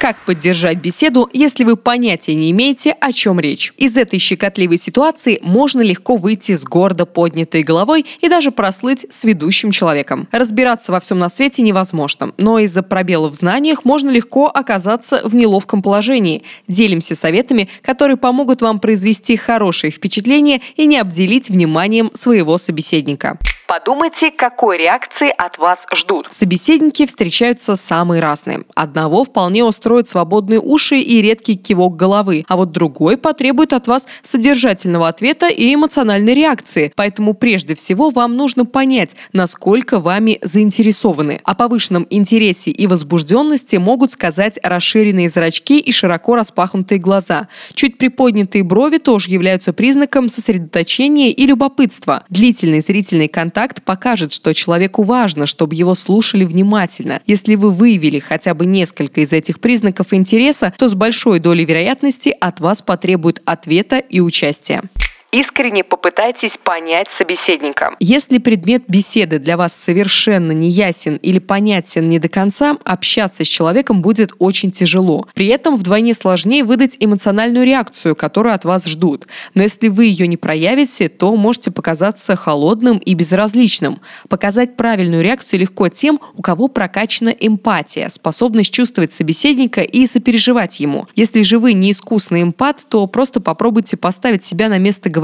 Как поддержать беседу, если вы понятия не имеете, о чем речь? Из этой щекотливой ситуации можно легко выйти с гордо поднятой головой и даже прослыть с ведущим человеком. Разбираться во всем на свете невозможно, но из-за пробелов в знаниях можно легко оказаться в неловком положении. Делимся советами, которые помогут вам произвести хорошее впечатление и не обделить вниманием своего собеседника. Подумайте, какой реакции от вас ждут. Собеседники встречаются самые разные. Одного вполне устроит свободные уши и редкий кивок головы, а вот другой потребует от вас содержательного ответа и эмоциональной реакции. Поэтому прежде всего вам нужно понять, насколько вами заинтересованы. О повышенном интересе и возбужденности могут сказать расширенные зрачки и широко распахнутые глаза. Чуть приподнятые брови тоже являются признаком сосредоточения и любопытства. Длительный зрительный контакт контакт покажет, что человеку важно, чтобы его слушали внимательно. Если вы выявили хотя бы несколько из этих признаков интереса, то с большой долей вероятности от вас потребуют ответа и участия. Искренне попытайтесь понять собеседника. Если предмет беседы для вас совершенно не ясен или понятен не до конца, общаться с человеком будет очень тяжело. При этом вдвойне сложнее выдать эмоциональную реакцию, которую от вас ждут. Но если вы ее не проявите, то можете показаться холодным и безразличным. Показать правильную реакцию легко тем, у кого прокачана эмпатия, способность чувствовать собеседника и сопереживать ему. Если же вы не искусный эмпат, то просто попробуйте поставить себя на место говорящего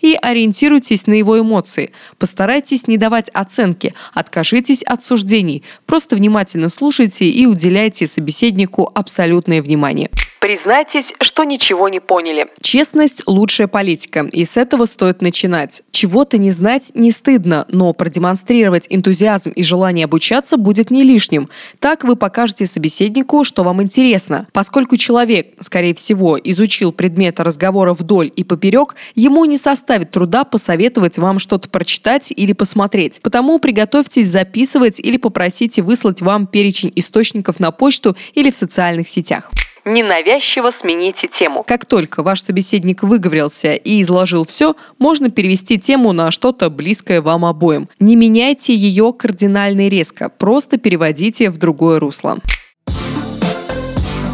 и ориентируйтесь на его эмоции. Постарайтесь не давать оценки, откажитесь от суждений. Просто внимательно слушайте и уделяйте собеседнику абсолютное внимание. Признайтесь, что ничего не поняли. Честность – лучшая политика, и с этого стоит начинать. Чего-то не знать не стыдно, но продемонстрировать энтузиазм и желание обучаться будет не лишним. Так вы покажете собеседнику, что вам интересно. Поскольку человек, скорее всего, изучил предмет разговора вдоль и поперек, ему не составит труда посоветовать вам что-то прочитать или посмотреть. Потому приготовьтесь записывать или попросите выслать вам перечень источников на почту или в социальных сетях ненавязчиво смените тему. Как только ваш собеседник выговорился и изложил все, можно перевести тему на что-то близкое вам обоим. Не меняйте ее кардинально и резко, просто переводите в другое русло.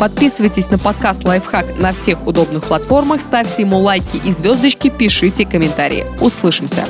Подписывайтесь на подкаст «Лайфхак» на всех удобных платформах, ставьте ему лайки и звездочки, пишите комментарии. Услышимся!